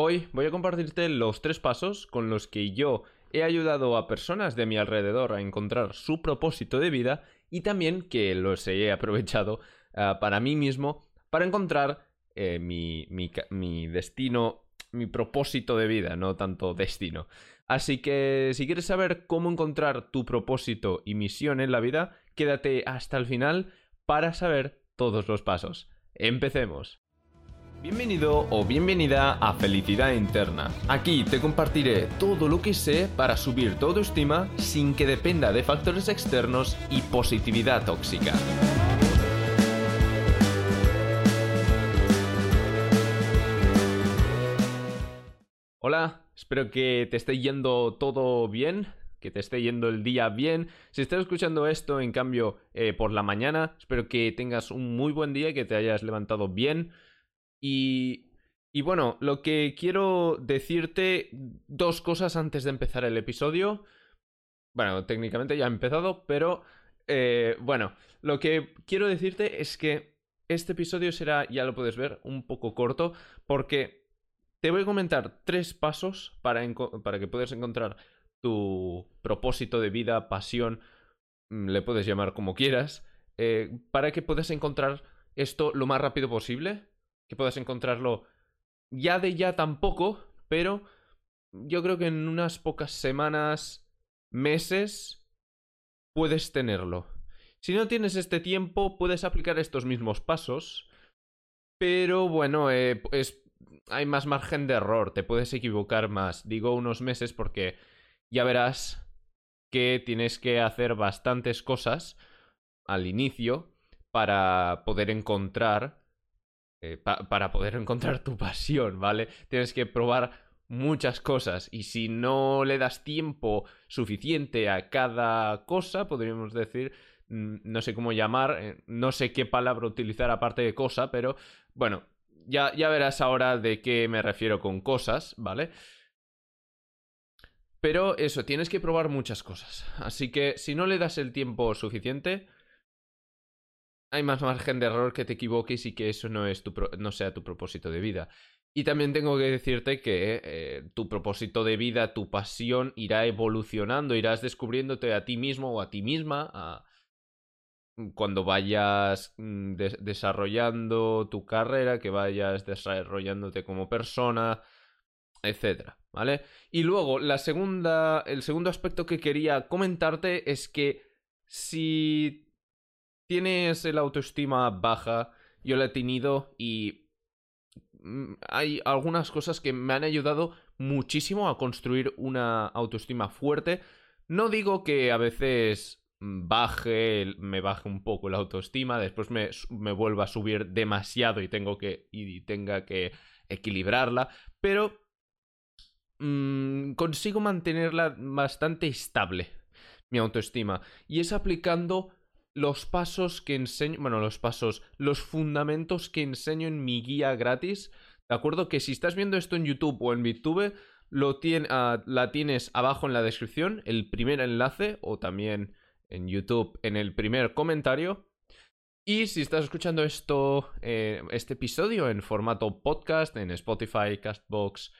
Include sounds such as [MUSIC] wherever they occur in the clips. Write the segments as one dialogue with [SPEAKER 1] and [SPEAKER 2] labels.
[SPEAKER 1] Hoy voy a compartirte los tres pasos con los que yo he ayudado a personas de mi alrededor a encontrar su propósito de vida y también que los he aprovechado ah, para mí mismo para encontrar eh, mi, mi destino, mi propósito de vida, no tanto destino. Así que si quieres saber cómo encontrar tu propósito y misión en la vida, quédate hasta el final para saber todos los pasos. Empecemos. Bienvenido o bienvenida a Felicidad Interna. Aquí te compartiré todo lo que sé para subir tu autoestima sin que dependa de factores externos y positividad tóxica. Hola, espero que te esté yendo todo bien, que te esté yendo el día bien. Si estás escuchando esto, en cambio, eh, por la mañana, espero que tengas un muy buen día, que te hayas levantado bien. Y, y bueno, lo que quiero decirte, dos cosas antes de empezar el episodio. Bueno, técnicamente ya he empezado, pero eh, bueno, lo que quiero decirte es que este episodio será, ya lo puedes ver, un poco corto, porque te voy a comentar tres pasos para, para que puedas encontrar tu propósito de vida, pasión, mm, le puedes llamar como quieras, eh, para que puedas encontrar esto lo más rápido posible que puedas encontrarlo ya de ya tampoco, pero yo creo que en unas pocas semanas, meses, puedes tenerlo. Si no tienes este tiempo, puedes aplicar estos mismos pasos, pero bueno, eh, hay más margen de error, te puedes equivocar más. Digo unos meses porque ya verás que tienes que hacer bastantes cosas al inicio para poder encontrar eh, para poder encontrar tu pasión, ¿vale? Tienes que probar muchas cosas y si no le das tiempo suficiente a cada cosa, podríamos decir, mm, no sé cómo llamar, eh, no sé qué palabra utilizar aparte de cosa, pero bueno, ya, ya verás ahora de qué me refiero con cosas, ¿vale? Pero eso, tienes que probar muchas cosas. Así que si no le das el tiempo suficiente, hay más margen de error que te equivoques y que eso no, es tu no sea tu propósito de vida. Y también tengo que decirte que eh, tu propósito de vida, tu pasión irá evolucionando, irás descubriéndote a ti mismo o a ti misma cuando vayas mm, desarrollando tu carrera, que vayas desarrollándote como persona, etcétera, ¿vale? Y luego, la segunda, el segundo aspecto que quería comentarte es que si tienes el autoestima baja, yo la he tenido y mm, hay algunas cosas que me han ayudado muchísimo a construir una autoestima fuerte. No digo que a veces baje, me baje un poco la autoestima, después me, me vuelva a subir demasiado y tengo que y tenga que equilibrarla, pero mm, consigo mantenerla bastante estable, mi autoestima, y es aplicando los pasos que enseño, bueno, los pasos, los fundamentos que enseño en mi guía gratis. De acuerdo que si estás viendo esto en YouTube o en VTube, lo ah, la tienes abajo en la descripción, el primer enlace, o también en YouTube en el primer comentario. Y si estás escuchando esto, eh, este episodio en formato podcast, en Spotify, Castbox,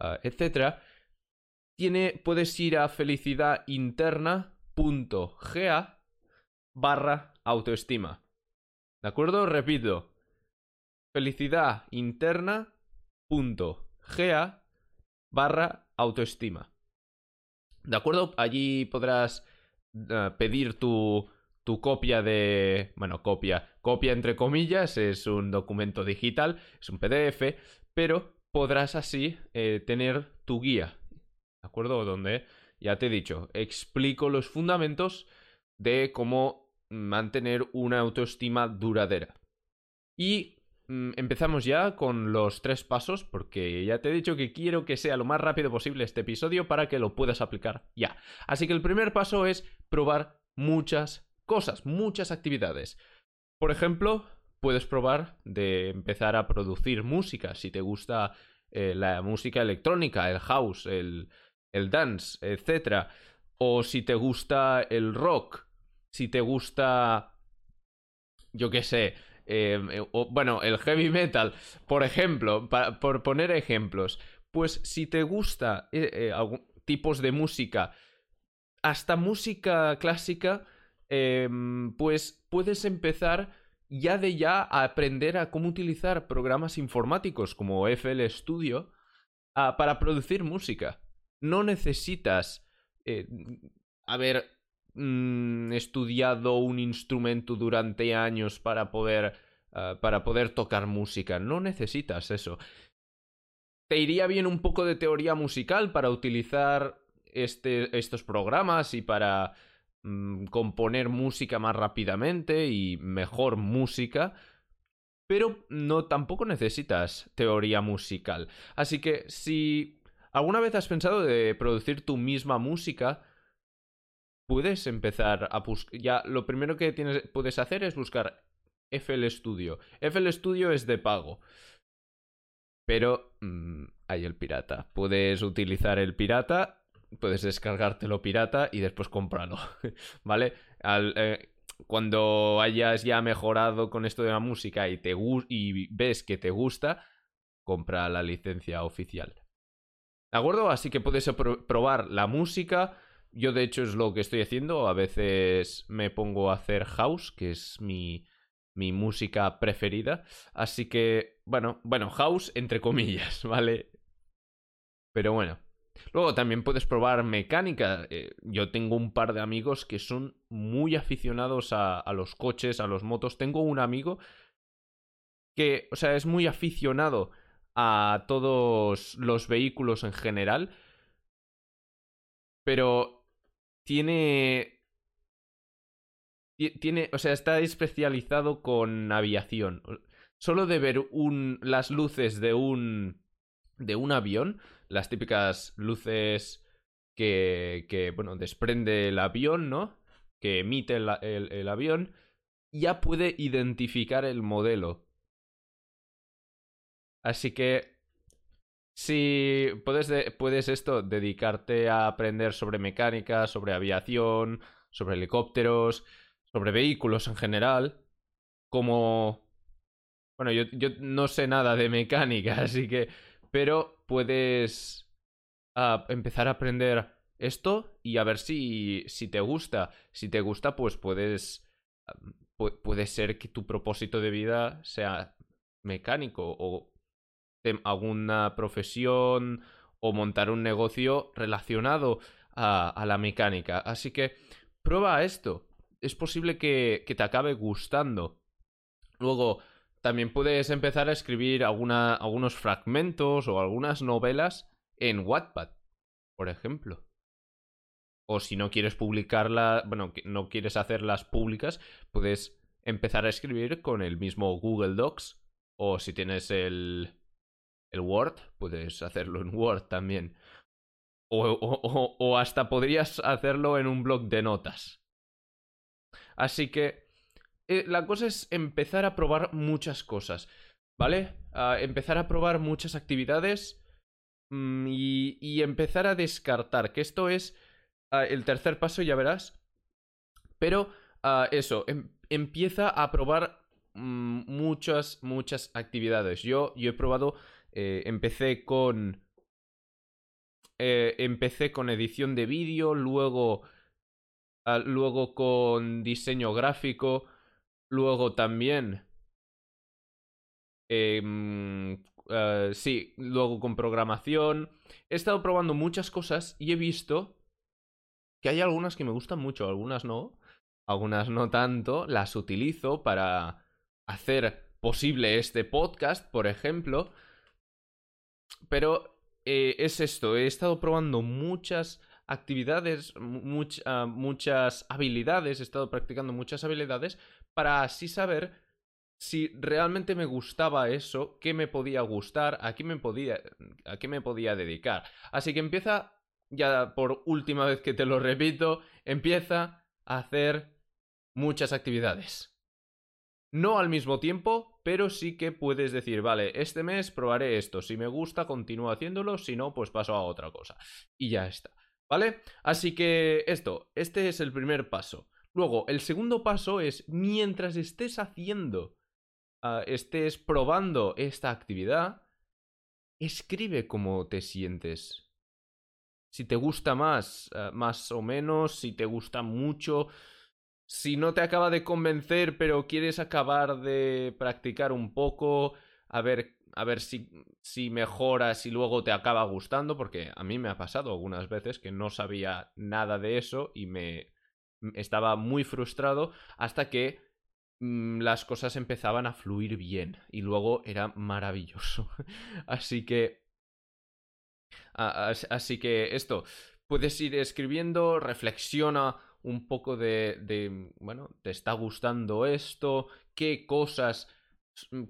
[SPEAKER 1] uh, etc., tiene, puedes ir a felicidadinterna.ga barra autoestima. ¿De acuerdo? Repito. Felicidad interna punto ga barra autoestima. ¿De acuerdo? Allí podrás eh, pedir tu, tu copia de... Bueno, copia. Copia entre comillas, es un documento digital, es un PDF, pero podrás así eh, tener tu guía. ¿De acuerdo? Donde, ya te he dicho, explico los fundamentos de cómo mantener una autoestima duradera. Y mm, empezamos ya con los tres pasos, porque ya te he dicho que quiero que sea lo más rápido posible este episodio para que lo puedas aplicar ya. Así que el primer paso es probar muchas cosas, muchas actividades. Por ejemplo, puedes probar de empezar a producir música, si te gusta eh, la música electrónica, el house, el, el dance, etc. O si te gusta el rock, si te gusta, yo qué sé, em, eh, bueno, el heavy metal, por ejemplo, por poner ejemplos, pues si te gusta eh, eh, tipos de música, hasta música clásica, em, pues puedes empezar ya de ya a aprender a cómo utilizar programas informáticos como FL Studio ah, para producir música. No necesitas eh, haber mm, estudiado un instrumento durante años para poder, ah, para poder tocar música. No necesitas eso. Te iría bien un poco de teoría musical para utilizar este, estos programas y para Mm, componer música más rápidamente y mejor música, pero no tampoco necesitas teoría musical. Así que si alguna vez has pensado de producir tu misma música, puedes empezar a buscar. Ya lo primero que tienes, puedes hacer es buscar FL Studio. FL Studio es de pago. Pero mm, hay el pirata. Puedes utilizar el pirata puedes descargártelo pirata y después comprarlo, [LAUGHS] ¿vale? Eh, cuando hayas ya mejorado con esto de la música y, te y ves que te gusta, compra la licencia oficial. ¿De acuerdo? Así que puedes probar la música. Yo de hecho es lo que estoy haciendo. A veces me pongo a hacer house, que es mi, mi música preferida. Así que, bueno, bueno, house entre comillas, [LAUGHS] ¿vale? Pero bueno. Luego también puedes probar mecánica. Eh, yo tengo un par de amigos que son muy aficionados a, los coches, a los motos. Tengo un amigo que, o sea, es muy aficionado a todos los vehículos en general. Pero tiene... Tiene, o sea, está especializado con aviación. Solo de ver un, las luces de un de un avión las típicas luces que, que bueno, desprende el avión, ¿no? Que emite el, el, avión, ya puede identificar el modelo. Así que si puedes, puedes esto, dedicarte a aprender sobre mecánica, sobre aviación, sobre helicópteros, sobre vehículos en general, como... Bueno, yo, yo no sé nada de mecánica, [LAUGHS] así que pero puedes ah, empezar a aprender esto y a ver si, si te gusta. Si te gusta, pues puedes... puede ser que tu propósito de vida sea mecánico o alguna profesión o montar un negocio relacionado a, la mecánica. Así que prueba esto. Es posible que, que te acabe gustando. Luego, también puedes empezar a escribir algunos fragmentos o algunas novelas en Wattpad, por ejemplo. O si no quieres publicarlas, bueno, no quieres hacerlas públicas, puedes empezar a escribir con el mismo Google Docs. O si tienes el, Word, puedes hacerlo en Word también. o hasta podrías hacerlo en un blog de notas. Así que eh, la cosa es empezar a probar muchas cosas, ¿vale? empezar a probar muchas actividades mm, y, empezar a descartar, que esto es ah, el tercer paso, ya verás. Pero ah, eso, em, empieza a probar mm, muchas, muchas actividades. Yo, yo he probado, eh, empecé con... Eh, empecé con edición de vídeo, luego, ah, luego con diseño gráfico, Luego también. Em, eh, sí, luego con programación. He estado probando muchas cosas y he visto que hay algunas que me gustan mucho, algunas no. Algunas no tanto. Las utilizo para hacer posible este podcast, por ejemplo. Pero eh, es esto, he estado probando muchas actividades, ah, muchas habilidades, he estado practicando muchas habilidades para así saber si realmente me gustaba eso, qué me podía gustar, a qué me podía, a qué me podía dedicar. Así que empieza, ya por última vez que te lo repito, empieza a hacer muchas actividades. No al mismo tiempo, pero sí que puedes decir, vale, este mes probaré esto, si me gusta continúo haciéndolo, si no, pues paso a otra cosa. Y ya está. ¿Vale? Así que esto, este es el primer paso. Luego, el segundo paso es, mientras estés haciendo, ah, estés probando esta actividad, escribe cómo te sientes. Si te gusta más, eh, más o menos, si te gusta mucho, si no te acaba de convencer, pero quieres acabar de practicar un poco, a ver, a ver si, si mejoras y luego te acaba gustando, porque a mí me ha pasado algunas veces que no sabía nada de eso y me estaba muy frustrado hasta que mm, las cosas empezaban a fluir bien y luego era maravilloso. [LAUGHS] así que... Así que esto, puedes ir escribiendo, reflexiona un poco de, de, bueno, ¿te está gustando esto? ¿Qué cosas,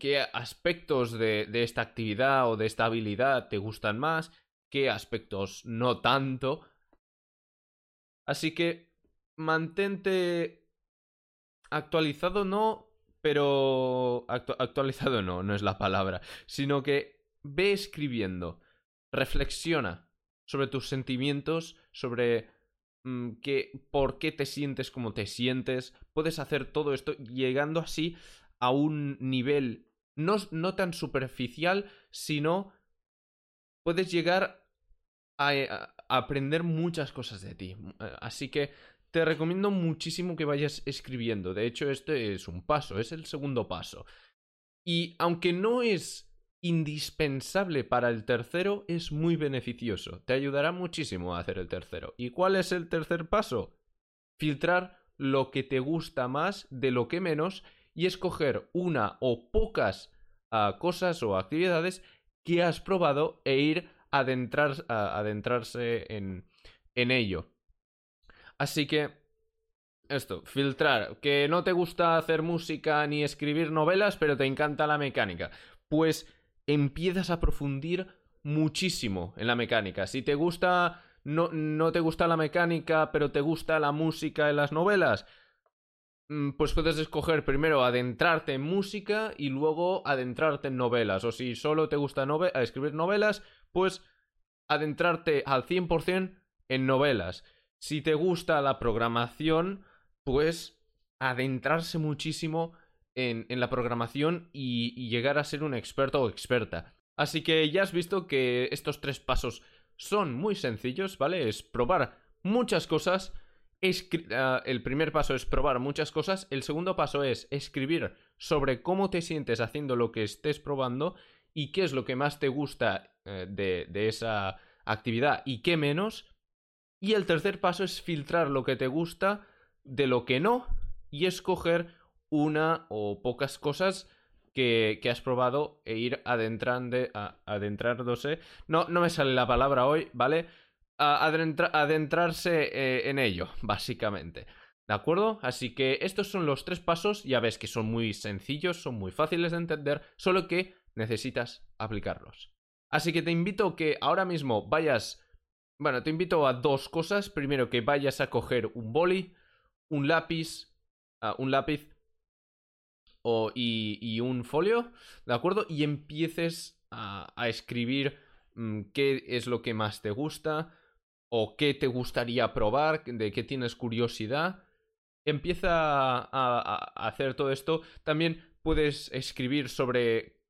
[SPEAKER 1] qué aspectos de esta actividad o de esta habilidad te gustan más? ¿Qué aspectos no tanto? Así que mantente actualizado, no, pero actualizado no, no es la palabra, sino que ve escribiendo, reflexiona sobre tus sentimientos, sobre Mm, por qué te sientes como te sientes. Puedes hacer todo esto llegando así a un nivel no, no tan superficial, sino puedes llegar a, eh, aprender muchas cosas de ti. Eh, así que te recomiendo muchísimo que vayas escribiendo. De hecho, este es un paso, es el segundo paso. Y aunque no es indispensable para el tercero es muy beneficioso. Te ayudará muchísimo a hacer el tercero. ¿Y cuál es el tercer paso? Filtrar lo que te gusta más de lo que menos y escoger una o pocas ah, cosas o actividades que has probado e ir a adentrarse en, en ello. Así que esto, filtrar. Que no te gusta hacer música ni escribir novelas, pero te encanta la mecánica. Pues empiezas a profundir muchísimo en la mecánica. Si te gusta, no, no te gusta la mecánica, pero te gusta la música en las novelas, mm, pues puedes escoger primero adentrarte en música y luego adentrarte en novelas. O si solo te gusta escribir novelas, pues adentrarte al 100% en novelas. Si te gusta la programación, pues adentrarse muchísimo en, la programación y, llegar a ser un experto o experta. Así que ya has visto que estos tres pasos son muy sencillos, ¿vale? Es probar muchas cosas. Ah, el primer paso es probar muchas cosas. El segundo paso es escribir sobre cómo te sientes haciendo lo que estés probando y qué es lo que más te gusta eh, de, de esa actividad y qué menos. Y el tercer paso es filtrar lo que te gusta de lo que no y escoger una o pocas cosas que, has probado e ir adentrando, adentrándose. No, no me sale la palabra hoy, ¿vale? adentrarse eh, en ello, básicamente. ¿De acuerdo? Así que estos son los tres pasos. Ya ves que son muy sencillos, son muy fáciles de entender, solo que necesitas aplicarlos. Así que te invito que ahora mismo vayas... Bueno, te invito a dos cosas. Primero que vayas a coger un boli, un lápiz, un lápiz y, un folio, ¿de acuerdo? Y empieces a, escribir mm, qué es lo que más te gusta o qué te gustaría probar, de qué tienes curiosidad. Empieza a, hacer todo esto. También puedes escribir sobre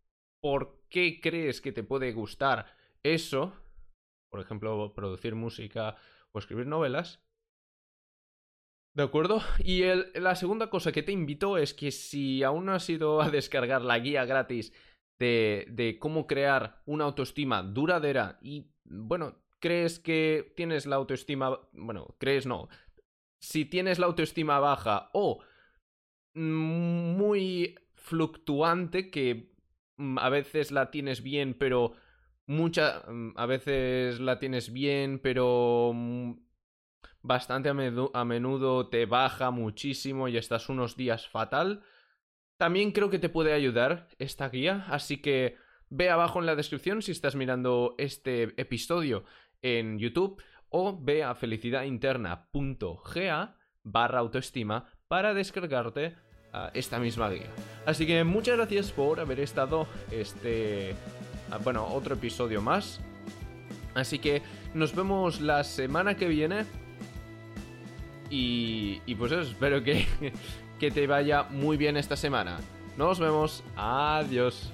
[SPEAKER 1] por qué crees que te puede gustar eso. Por ejemplo, producir música o escribir novelas. ¿De acuerdo? Y la segunda cosa que te invito es que si aún no has ido a descargar la guía gratis de, de cómo crear una autoestima duradera y, bueno, crees que tienes la autoestima, bueno, crees no, si tienes la autoestima baja o muy fluctuante que mm, a veces la tienes bien pero mucha mm, a veces la tienes bien pero mm, bastante a, menudo te baja muchísimo y estás unos días fatal, también creo que te puede ayudar esta guía, así que ve abajo en la descripción si estás mirando este episodio en YouTube o ve a felicidadinterna.ga barra autoestima para descargarte ah, esta misma guía. Así que muchas gracias por haber estado este, ah, bueno, otro episodio más. Así que nos vemos la semana que viene y, pues eso, espero que, [LAUGHS] que te vaya muy bien esta semana. Nos vemos. Adiós.